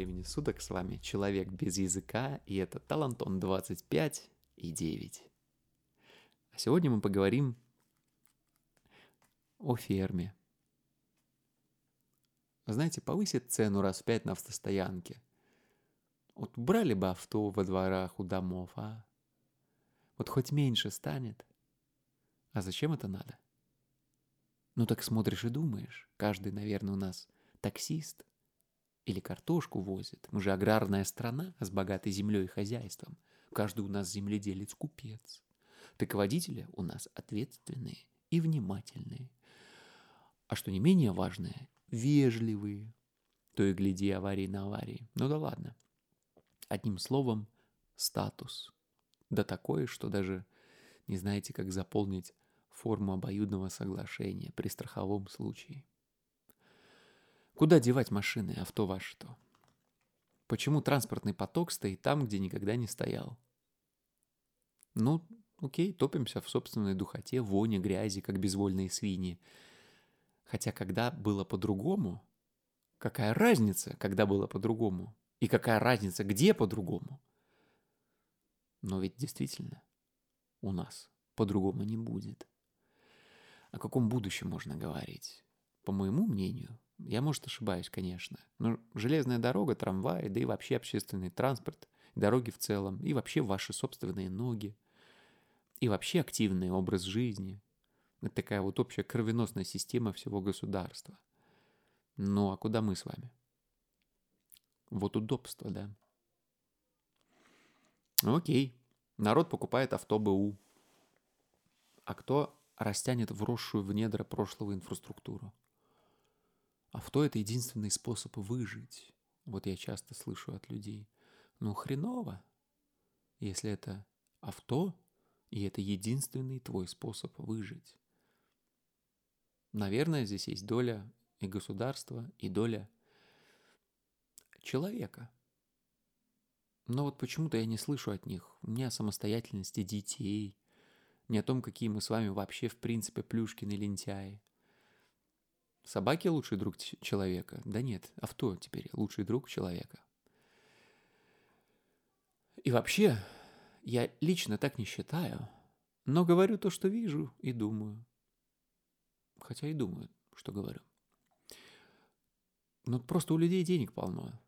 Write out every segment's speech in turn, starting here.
Времени суток, с вами Человек без языка, и это Талантон 25 и 9. А сегодня мы поговорим о ферме. Знаете, повысит цену раз в пять на автостоянке. Вот брали бы авто во дворах у домов, а? Вот хоть меньше станет. А зачем это надо? Ну так смотришь и думаешь. Каждый, наверное, у нас таксист или картошку возит. Мы же аграрная страна с богатой землей и хозяйством. Каждый у нас земледелец купец. Так водители у нас ответственные и внимательные. А что не менее важное, вежливые. То и гляди аварии на аварии. Ну да ладно. Одним словом, статус. Да такое, что даже не знаете, как заполнить форму обоюдного соглашения при страховом случае. Куда девать машины, авто ваше то? Почему транспортный поток стоит там, где никогда не стоял? Ну, окей, топимся в собственной духоте, воне, грязи, как безвольные свиньи. Хотя когда было по-другому, какая разница, когда было по-другому? И какая разница, где по-другому? Но ведь действительно у нас по-другому не будет. О каком будущем можно говорить? По моему мнению, я, может, ошибаюсь, конечно. Но железная дорога, трамваи, да и вообще общественный транспорт, дороги в целом, и вообще ваши собственные ноги, и вообще активный образ жизни. Это такая вот общая кровеносная система всего государства. Ну а куда мы с вами? Вот удобство, да. Окей, народ покупает авто БУ. А кто растянет вросшую в недра прошлого инфраструктуру? Авто — это единственный способ выжить. Вот я часто слышу от людей. Ну, хреново, если это авто, и это единственный твой способ выжить. Наверное, здесь есть доля и государства, и доля человека. Но вот почему-то я не слышу от них ни о самостоятельности детей, ни о том, какие мы с вами вообще в принципе плюшкины лентяи. Собаки лучший друг человека? Да нет, авто теперь лучший друг человека. И вообще, я лично так не считаю, но говорю то, что вижу и думаю. Хотя и думаю, что говорю. Ну, просто у людей денег полно.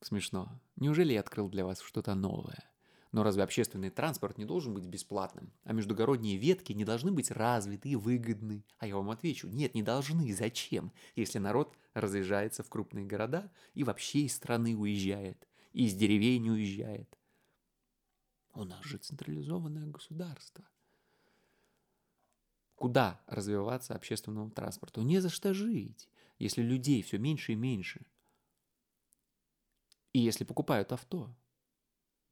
Смешно. Неужели я открыл для вас что-то новое? Но разве общественный транспорт не должен быть бесплатным? А междугородние ветки не должны быть развиты и выгодны? А я вам отвечу, нет, не должны. Зачем? Если народ разъезжается в крупные города и вообще из страны уезжает, и из деревень уезжает. У нас же централизованное государство. Куда развиваться общественному транспорту? Не за что жить, если людей все меньше и меньше. И если покупают авто –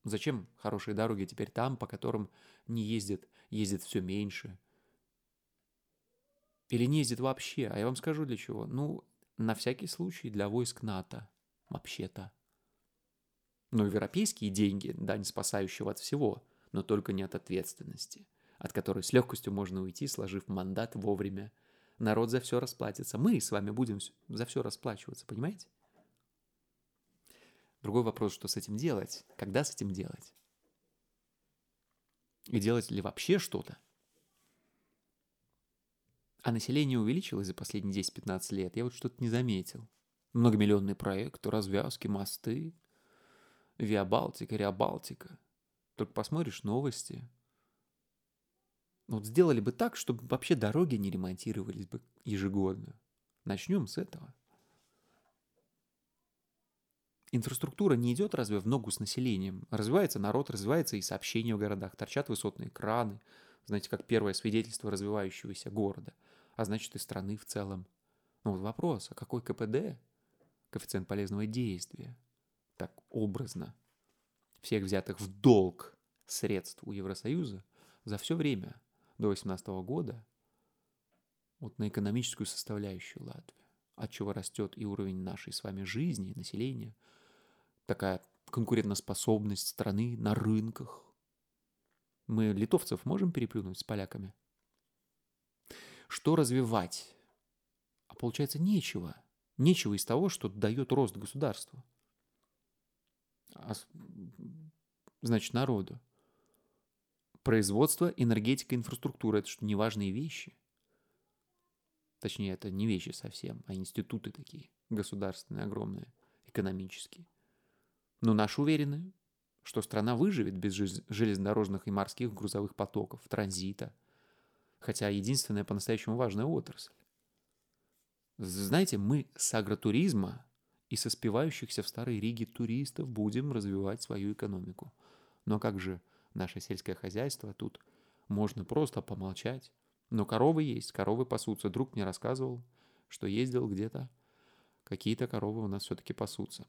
Зачем хорошие дороги теперь там, по которым не ездят, ездит все меньше? Или не ездит вообще? А я вам скажу для чего. Ну, на всякий случай для войск НАТО. Вообще-то. Ну, европейские деньги, да, не спасающие от всего, но только не от ответственности, от которой с легкостью можно уйти, сложив мандат вовремя. Народ за все расплатится. Мы с вами будем за все расплачиваться, понимаете? Другой вопрос, что с этим делать, когда с этим делать. И делать ли вообще что-то. А население увеличилось за последние 10-15 лет, я вот что-то не заметил. Многомиллионные проекты, развязки, мосты, Виа Балтика, Риа Балтика. Только посмотришь новости. Вот сделали бы так, чтобы вообще дороги не ремонтировались бы ежегодно. Начнем с этого. Инфраструктура не идет разве в ногу с населением? Развивается народ, развивается и сообщение в городах, торчат высотные краны, знаете, как первое свидетельство развивающегося города, а значит и страны в целом. Но вот вопрос, а какой КПД, коэффициент полезного действия, так образно, всех взятых в долг средств у Евросоюза за все время до 2018 года вот на экономическую составляющую Латвии, от чего растет и уровень нашей с вами жизни, населения – такая конкурентоспособность страны на рынках. Мы литовцев можем переплюнуть с поляками? Что развивать? А получается нечего. Нечего из того, что дает рост государству. значит, народу. Производство, энергетика, инфраструктура – это что, неважные вещи? Точнее, это не вещи совсем, а институты такие, государственные, огромные, экономические. Но наши уверены, что страна выживет без железнодорожных и морских грузовых потоков, транзита, хотя единственная по-настоящему важная отрасль. Знаете, мы с агротуризма и со спивающихся в Старой Риге туристов будем развивать свою экономику. Но как же наше сельское хозяйство тут можно просто помолчать. Но коровы есть, коровы пасутся. Друг мне рассказывал, что ездил где-то, какие-то коровы у нас все-таки пасутся.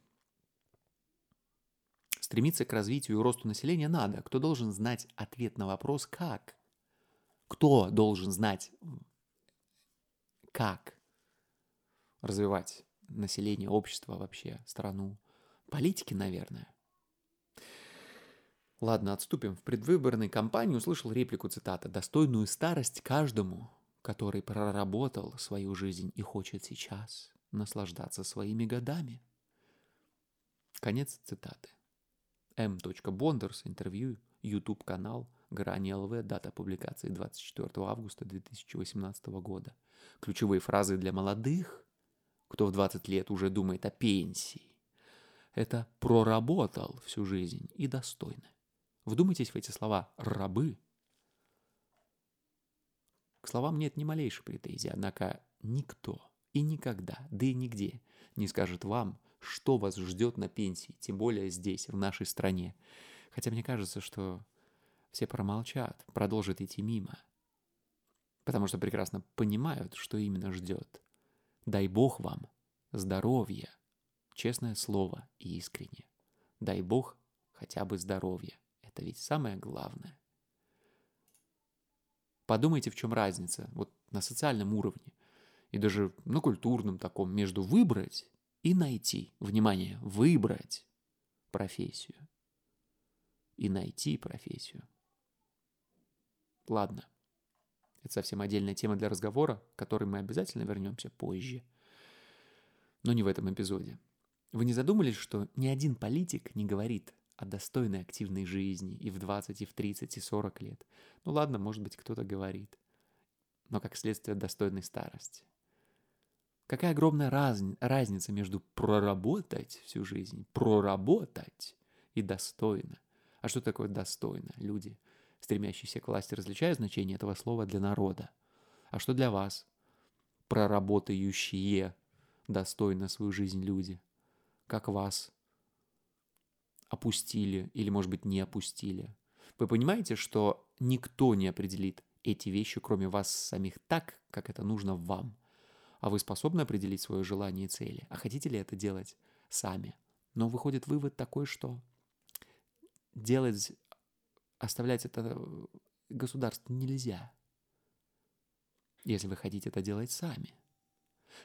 Стремиться к развитию и росту населения надо. Кто должен знать ответ на вопрос «как»? Кто должен знать, как развивать население, общество вообще, страну? Политики, наверное. Ладно, отступим. В предвыборной кампании услышал реплику цитата «Достойную старость каждому, который проработал свою жизнь и хочет сейчас наслаждаться своими годами». Конец цитаты. М. Бондерс, интервью, YouTube канал, Грани ЛВ, дата публикации 24 августа 2018 года. Ключевые фразы для молодых, кто в 20 лет уже думает о пенсии. Это проработал всю жизнь и достойно. Вдумайтесь в эти слова «рабы». К словам нет ни малейшей претензии, однако никто и никогда, да и нигде не скажет вам, что вас ждет на пенсии, тем более здесь, в нашей стране. Хотя мне кажется, что все промолчат, продолжат идти мимо, потому что прекрасно понимают, что именно ждет. Дай Бог вам здоровья, честное слово и искренне. Дай Бог хотя бы здоровья. Это ведь самое главное. Подумайте, в чем разница вот на социальном уровне и даже на культурном таком между выбрать и найти, внимание, выбрать профессию и найти профессию. Ладно, это совсем отдельная тема для разговора, к которой мы обязательно вернемся позже. Но не в этом эпизоде. Вы не задумались, что ни один политик не говорит о достойной активной жизни и в 20, и в 30, и 40 лет? Ну ладно, может быть, кто-то говорит. Но как следствие достойной старости. Какая огромная раз, разница между проработать всю жизнь, проработать и достойно. А что такое достойно? Люди, стремящиеся к власти, различают значение этого слова для народа. А что для вас? Проработающие достойно свою жизнь люди. Как вас опустили или, может быть, не опустили. Вы понимаете, что никто не определит эти вещи, кроме вас самих, так, как это нужно вам – а вы способны определить свое желание и цели, а хотите ли это делать сами. Но выходит вывод такой, что делать, оставлять это государству нельзя, если вы хотите это делать сами.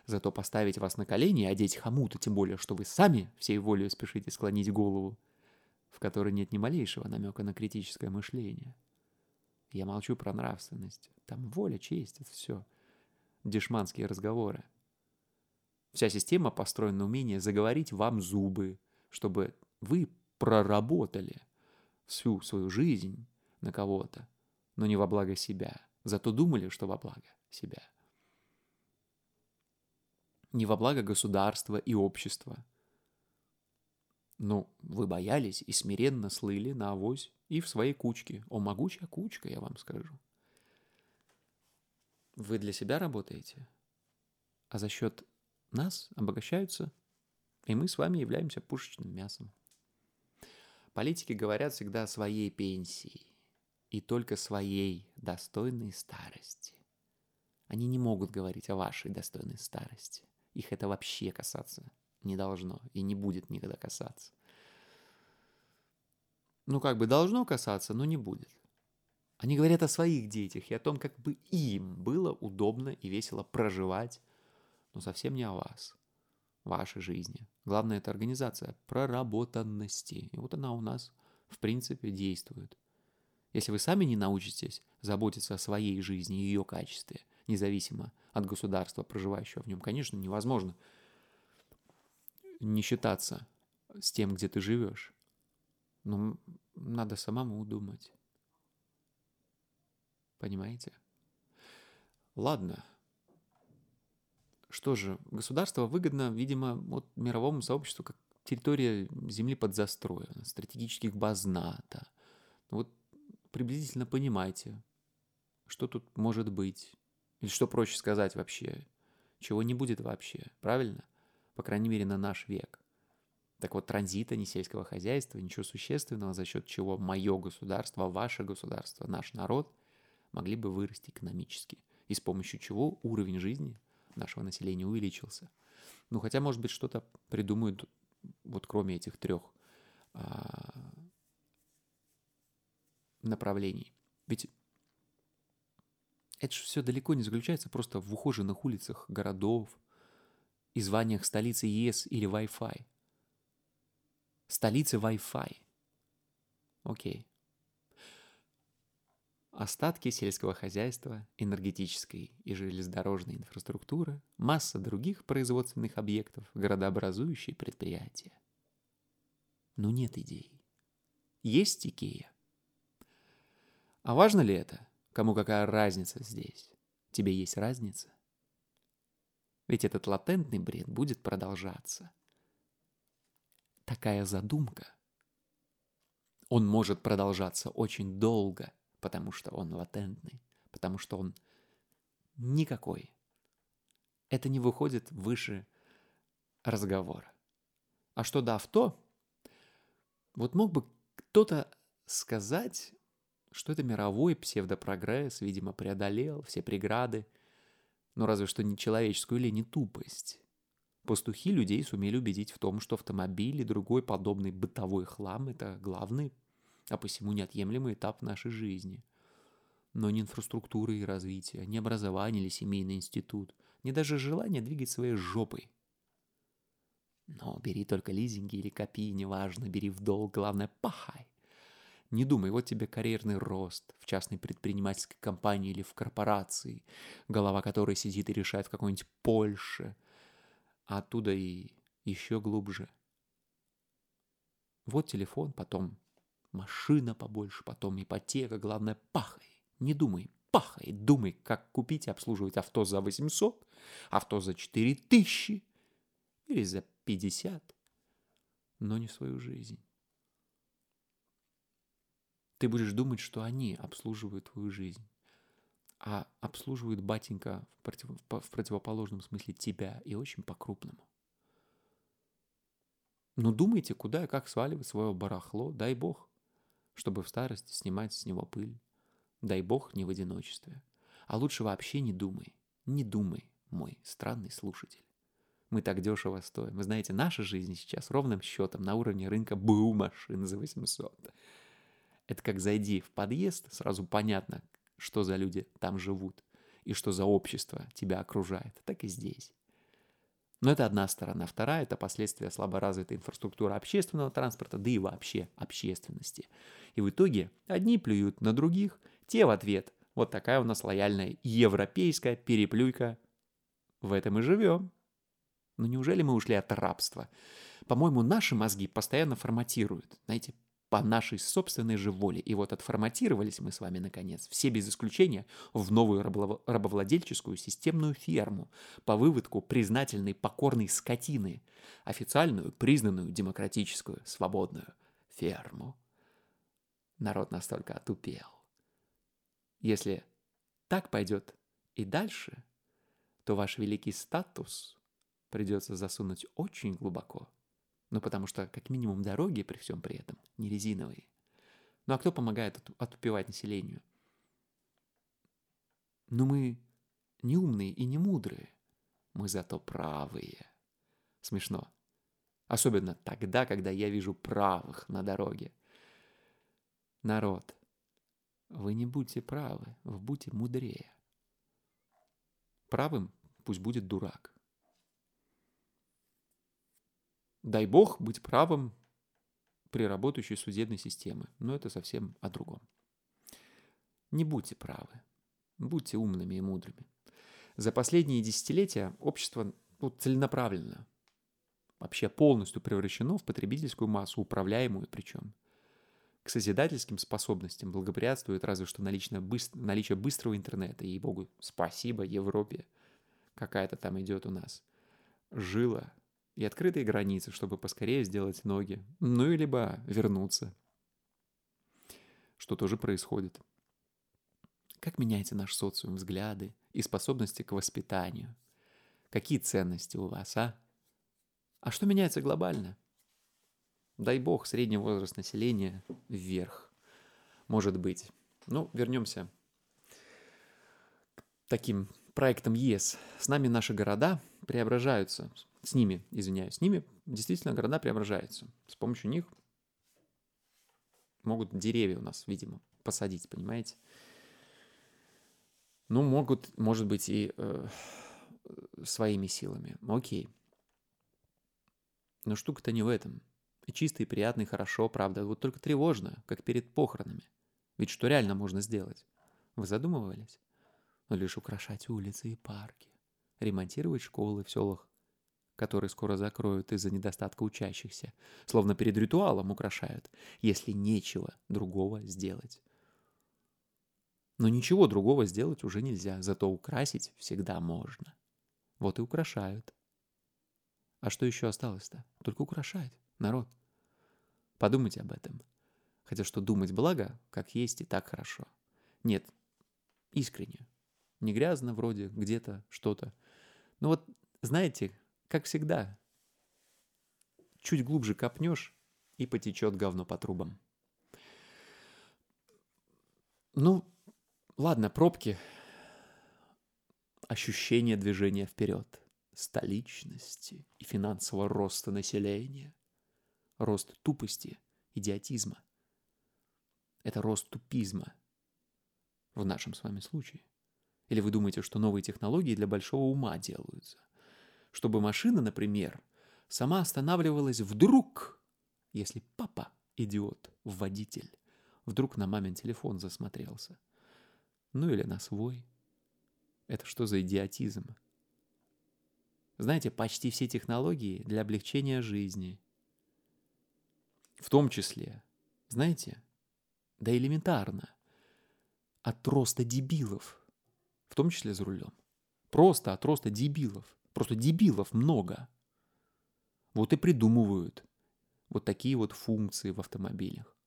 Зато поставить вас на колени и одеть хомут, тем более, что вы сами всей волей спешите склонить голову, в которой нет ни малейшего намека на критическое мышление. Я молчу про нравственность. Там воля, честь, это все – дешманские разговоры. Вся система построена на умении заговорить вам зубы, чтобы вы проработали всю свою жизнь на кого-то, но не во благо себя. Зато думали, что во благо себя. Не во благо государства и общества. Но вы боялись и смиренно слыли на авось и в своей кучке. О, могучая кучка, я вам скажу. Вы для себя работаете, а за счет нас обогащаются, и мы с вами являемся пушечным мясом. Политики говорят всегда о своей пенсии и только своей достойной старости. Они не могут говорить о вашей достойной старости. Их это вообще касаться не должно и не будет никогда касаться. Ну, как бы должно касаться, но не будет. Они говорят о своих детях и о том, как бы им было удобно и весело проживать, но совсем не о вас, вашей жизни. Главное, это организация проработанности. И вот она у нас, в принципе, действует. Если вы сами не научитесь заботиться о своей жизни и ее качестве, независимо от государства, проживающего в нем, конечно, невозможно не считаться с тем, где ты живешь. Ну, надо самому думать. Понимаете? Ладно. Что же, государство выгодно, видимо, вот мировому сообществу как территория земли под застроем, стратегических баз НАТО. Ну вот приблизительно понимаете, что тут может быть. Или что проще сказать вообще, чего не будет вообще, правильно? По крайней мере, на наш век. Так вот, транзита, не сельского хозяйства, ничего существенного, за счет чего мое государство, ваше государство, наш народ могли бы вырасти экономически. И с помощью чего уровень жизни нашего населения увеличился. Ну, хотя, может быть, что-то придумают, вот кроме этих трех а, направлений. Ведь это же все далеко не заключается просто в ухоженных улицах городов и званиях столицы ЕС или Wi-Fi. Столицы Wi-Fi. Окей. Остатки сельского хозяйства, энергетической и железнодорожной инфраструктуры, масса других производственных объектов, городообразующие предприятия. Но нет идей. Есть Икея. А важно ли это? Кому какая разница здесь? Тебе есть разница? Ведь этот латентный бред будет продолжаться. Такая задумка. Он может продолжаться очень долго, потому что он латентный, потому что он никакой. Это не выходит выше разговора. А что до авто, вот мог бы кто-то сказать, что это мировой псевдопрогресс, видимо, преодолел все преграды, но разве что не человеческую или не тупость. Пастухи людей сумели убедить в том, что автомобиль и другой подобный бытовой хлам – это главный, а посему неотъемлемый этап нашей жизни. Но не инфраструктура и развитие, не образование или семейный институт, не даже желание двигать своей жопой. Но бери только лизинги или копи, неважно, бери в долг, главное – пахай. Не думай, вот тебе карьерный рост в частной предпринимательской компании или в корпорации, голова которой сидит и решает в какой-нибудь Польше, а оттуда и еще глубже. Вот телефон, потом машина побольше, потом ипотека, главное, пахай. Не думай, пахай, думай, как купить и обслуживать авто за 800, авто за 4000 или за 50, но не свою жизнь. Ты будешь думать, что они обслуживают твою жизнь. А обслуживают батенька в, против, в противоположном смысле тебя и очень по-крупному. Ну думайте, куда и как сваливать свое барахло, дай бог, чтобы в старости снимать с него пыль. Дай бог не в одиночестве. А лучше вообще не думай, не думай, мой странный слушатель. Мы так дешево стоим. Вы знаете, наша жизнь сейчас ровным счетом на уровне рынка БУ машин за 800. Это как зайди в подъезд, сразу понятно, что за люди там живут и что за общество тебя окружает. Так и здесь. Но это одна сторона. Вторая – это последствия слаборазвитой инфраструктуры общественного транспорта, да и вообще общественности. И в итоге одни плюют на других, те в ответ. Вот такая у нас лояльная европейская переплюйка. В этом и живем. Но неужели мы ушли от рабства? По-моему, наши мозги постоянно форматируют. Знаете, по нашей собственной же воле. И вот отформатировались мы с вами, наконец, все без исключения, в новую рабовладельческую системную ферму по выводку признательной покорной скотины, официальную, признанную, демократическую, свободную ферму. Народ настолько отупел. Если так пойдет и дальше, то ваш великий статус придется засунуть очень глубоко – ну, потому что, как минимум, дороги при всем при этом не резиновые. Ну, а кто помогает отупевать населению? Ну, мы не умные и не мудрые. Мы зато правые. Смешно. Особенно тогда, когда я вижу правых на дороге. Народ, вы не будьте правы, вы будьте мудрее. Правым пусть будет дурак. Дай бог быть правым при работающей судебной системе, но это совсем о другом. Не будьте правы, будьте умными и мудрыми. За последние десятилетия общество ну, целенаправленно, вообще полностью превращено в потребительскую массу, управляемую причем. к созидательским способностям благоприятствует разве что наличие, быстр... наличие быстрого интернета. И богу спасибо Европе. Какая-то там идет у нас. Жила и открытые границы, чтобы поскорее сделать ноги. Ну и либо вернуться. Что тоже происходит. Как меняется наш социум, взгляды и способности к воспитанию? Какие ценности у вас, а? А что меняется глобально? Дай бог, средний возраст населения вверх. Может быть. Ну, вернемся к таким проектам ЕС. С нами наши города преображаются. С ними, извиняюсь, с ними действительно города преображаются. С помощью них могут деревья у нас, видимо, посадить, понимаете? Ну, могут, может быть, и э, своими силами. Окей. Но штука-то не в этом. И чисто, и приятно, и хорошо, правда. Вот только тревожно, как перед похоронами. Ведь что реально можно сделать? Вы задумывались? Но лишь украшать улицы и парки. Ремонтировать школы в селах, которые скоро закроют из-за недостатка учащихся. Словно перед ритуалом украшают, если нечего другого сделать. Но ничего другого сделать уже нельзя, зато украсить всегда можно. Вот и украшают. А что еще осталось-то? Только украшать народ. Подумайте об этом. Хотя что думать благо, как есть и так хорошо. Нет, искренне. Не грязно вроде, где-то что-то. Но вот, знаете, как всегда, чуть глубже копнешь, и потечет говно по трубам. Ну, ладно, пробки. Ощущение движения вперед, столичности и финансового роста населения рост тупости, идиотизма. Это рост тупизма в нашем с вами случае. Или вы думаете, что новые технологии для большого ума делаются? Чтобы машина, например, сама останавливалась вдруг, если папа, идиот, водитель, вдруг на мамин телефон засмотрелся. Ну или на свой. Это что за идиотизм? Знаете, почти все технологии для облегчения жизни – в том числе, знаете, да элементарно, от роста дебилов, в том числе за рулем. Просто от роста дебилов. Просто дебилов много. Вот и придумывают вот такие вот функции в автомобилях.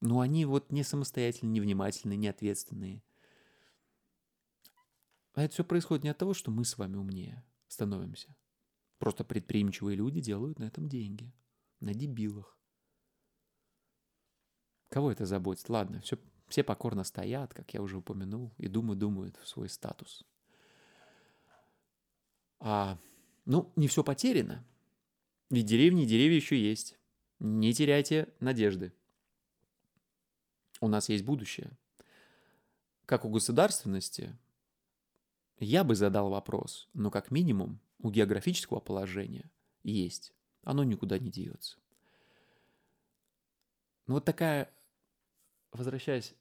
Но они вот не самостоятельные, не внимательные, не ответственные. А это все происходит не от того, что мы с вами умнее становимся. Просто предприимчивые люди делают на этом деньги на дебилах. Кого это заботит? Ладно, все, все покорно стоят, как я уже упомянул, и думают, думают в свой статус. А, ну, не все потеряно. Ведь деревни и деревья еще есть. Не теряйте надежды. У нас есть будущее. Как у государственности, я бы задал вопрос, но как минимум у географического положения есть оно никуда не деется. Ну вот такая, возвращаясь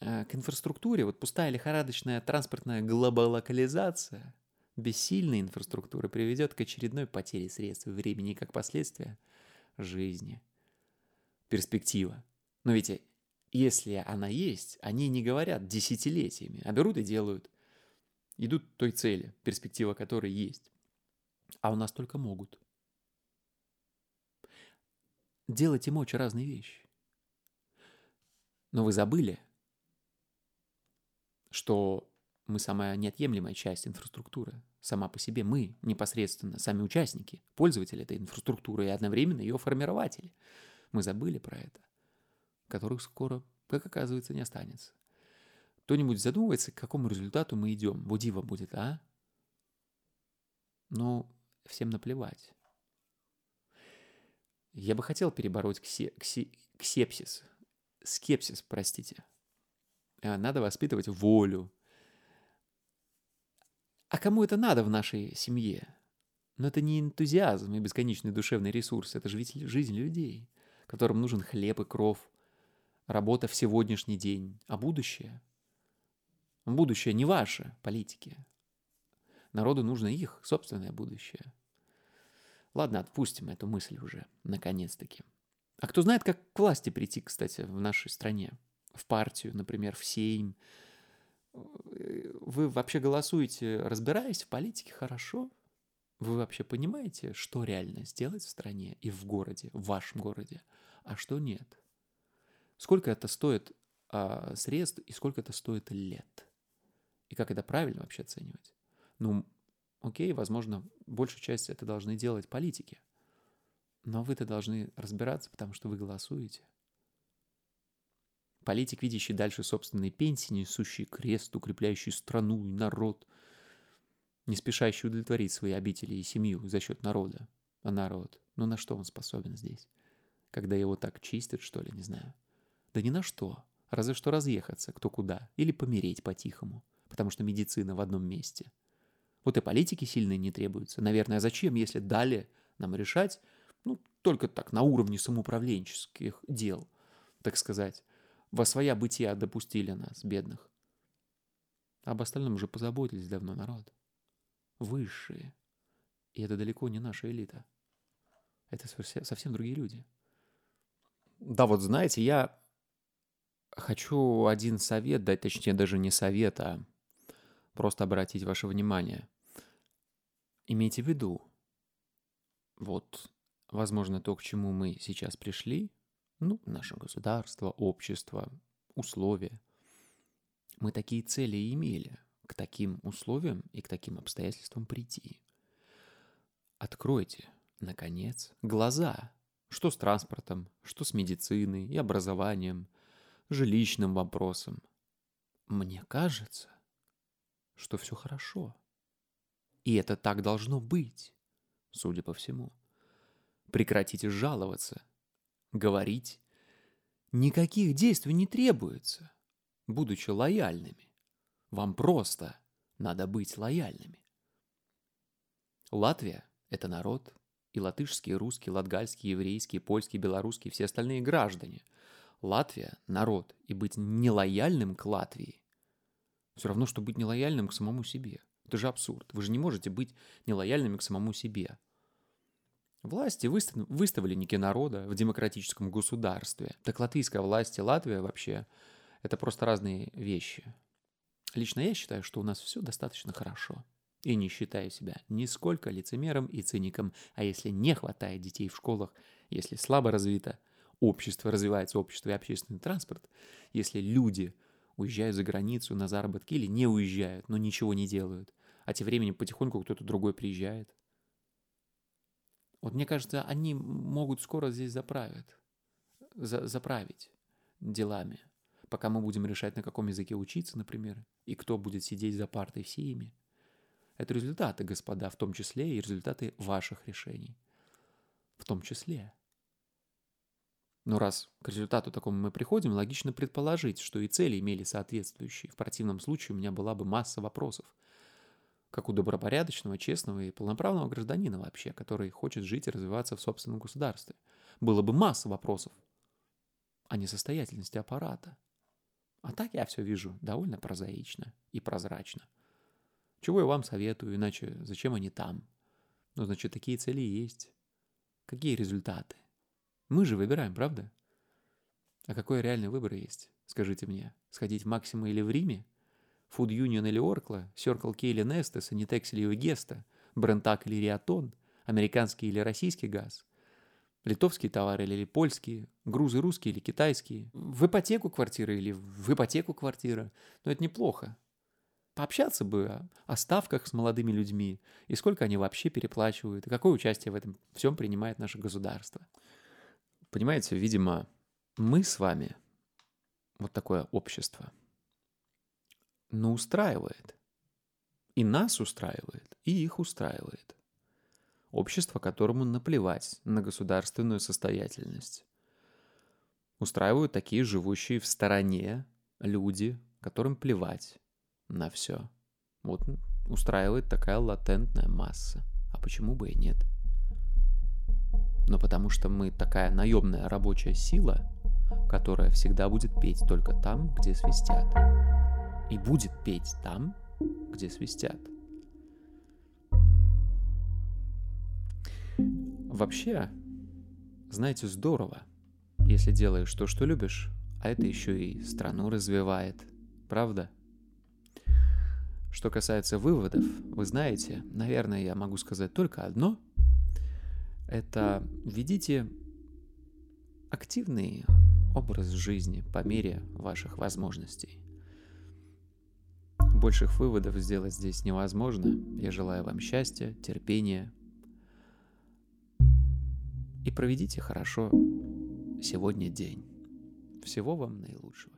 э, к инфраструктуре, вот пустая лихорадочная транспортная глобалокализация без сильной инфраструктуры приведет к очередной потере средств времени и как последствие жизни. Перспектива. Но ведь если она есть, они не говорят десятилетиями, а берут и делают. Идут той цели, перспектива которой есть. А у нас только могут делать и мочь разные вещи. Но вы забыли, что мы самая неотъемлемая часть инфраструктуры. Сама по себе мы непосредственно, сами участники, пользователи этой инфраструктуры и одновременно ее формирователи. Мы забыли про это, которых скоро, как оказывается, не останется. Кто-нибудь задумывается, к какому результату мы идем? Будива будет, а? Ну, всем наплевать. Я бы хотел перебороть ксе, ксе, ксепсис, скепсис, простите. Э, надо воспитывать волю. А кому это надо в нашей семье? Но это не энтузиазм и бесконечный душевный ресурс, это же ведь жизнь людей, которым нужен хлеб и кров, работа в сегодняшний день, а будущее? Будущее не ваше, политики. Народу нужно их собственное будущее – Ладно, отпустим эту мысль уже, наконец-таки. А кто знает, как к власти прийти, кстати, в нашей стране? В партию, например, в Сейм. Вы вообще голосуете, разбираясь в политике хорошо? Вы вообще понимаете, что реально сделать в стране и в городе, в вашем городе, а что нет? Сколько это стоит а, средств и сколько это стоит лет? И как это правильно вообще оценивать? Ну, окей, возможно, большую часть это должны делать политики. Но вы-то должны разбираться, потому что вы голосуете. Политик, видящий дальше собственной пенсии, несущий крест, укрепляющий страну и народ, не спешащий удовлетворить свои обители и семью за счет народа. А народ, ну на что он способен здесь? Когда его так чистят, что ли, не знаю. Да ни на что. Разве что разъехаться, кто куда, или помереть по-тихому, потому что медицина в одном месте. Вот и политики сильные не требуются. Наверное, а зачем, если дали нам решать, ну, только так, на уровне самоуправленческих дел, так сказать, во своя бытия допустили нас, бедных. Об остальном уже позаботились давно народ. Высшие. И это далеко не наша элита. Это совсем другие люди. Да, вот знаете, я хочу один совет дать, точнее даже не совет, а просто обратить ваше внимание. Имейте в виду, вот, возможно, то, к чему мы сейчас пришли, ну, наше государство, общество, условия, мы такие цели и имели, к таким условиям и к таким обстоятельствам прийти. Откройте, наконец, глаза, что с транспортом, что с медициной и образованием, жилищным вопросом. Мне кажется, что все хорошо. И это так должно быть, судя по всему. Прекратите жаловаться, говорить. Никаких действий не требуется, будучи лояльными. Вам просто надо быть лояльными. Латвия – это народ, и латышские, русские, латгальские, еврейские, польские, белорусские, все остальные граждане. Латвия – народ, и быть нелояльным к Латвии – все равно, что быть нелояльным к самому себе. Это же абсурд. Вы же не можете быть нелояльными к самому себе. Власти выставленники народа в демократическом государстве. Так латвийская власть и Латвия вообще – это просто разные вещи. Лично я считаю, что у нас все достаточно хорошо. И не считаю себя нисколько лицемером и циником. А если не хватает детей в школах, если слабо развито общество, развивается общество и общественный транспорт, если люди уезжают за границу на заработки или не уезжают, но ничего не делают, а тем временем потихоньку кто-то другой приезжает. Вот мне кажется, они могут скоро здесь заправить, за, заправить делами пока мы будем решать, на каком языке учиться, например, и кто будет сидеть за партой в ими. Это результаты, господа, в том числе и результаты ваших решений. В том числе. Но раз к результату такому мы приходим, логично предположить, что и цели имели соответствующие. В противном случае у меня была бы масса вопросов. Как у добропорядочного, честного и полноправного гражданина вообще, который хочет жить и развиваться в собственном государстве. Было бы масса вопросов о несостоятельности аппарата, а так я все вижу довольно прозаично и прозрачно. Чего я вам советую, иначе зачем они там? Ну, значит, такие цели есть. Какие результаты? Мы же выбираем, правда? А какой реальный выбор есть? Скажите мне. Сходить в Максима или в Риме? Food Union или Оркла? Circle K или Nestes? Anitex или Вегеста? Брентак или Риатон? Американский или российский газ? литовские товары или польские, грузы русские или китайские, в ипотеку квартиры или в ипотеку квартира. Но это неплохо. Пообщаться бы о, о ставках с молодыми людьми, и сколько они вообще переплачивают, и какое участие в этом всем принимает наше государство. Понимаете, видимо, мы с вами, вот такое общество, но устраивает. И нас устраивает, и их устраивает. Общество, которому наплевать на государственную состоятельность. Устраивают такие живущие в стороне люди, которым плевать на все. Вот устраивает такая латентная масса. А почему бы и нет? Но потому что мы такая наемная рабочая сила, которая всегда будет петь только там, где свистят. И будет петь там, где свистят. Вообще, знаете, здорово, если делаешь то, что любишь, а это еще и страну развивает. Правда? Что касается выводов, вы знаете, наверное, я могу сказать только одно. Это ведите активный образ жизни по мере ваших возможностей. Больших выводов сделать здесь невозможно. Я желаю вам счастья, терпения. И проведите хорошо сегодня день. Всего вам наилучшего.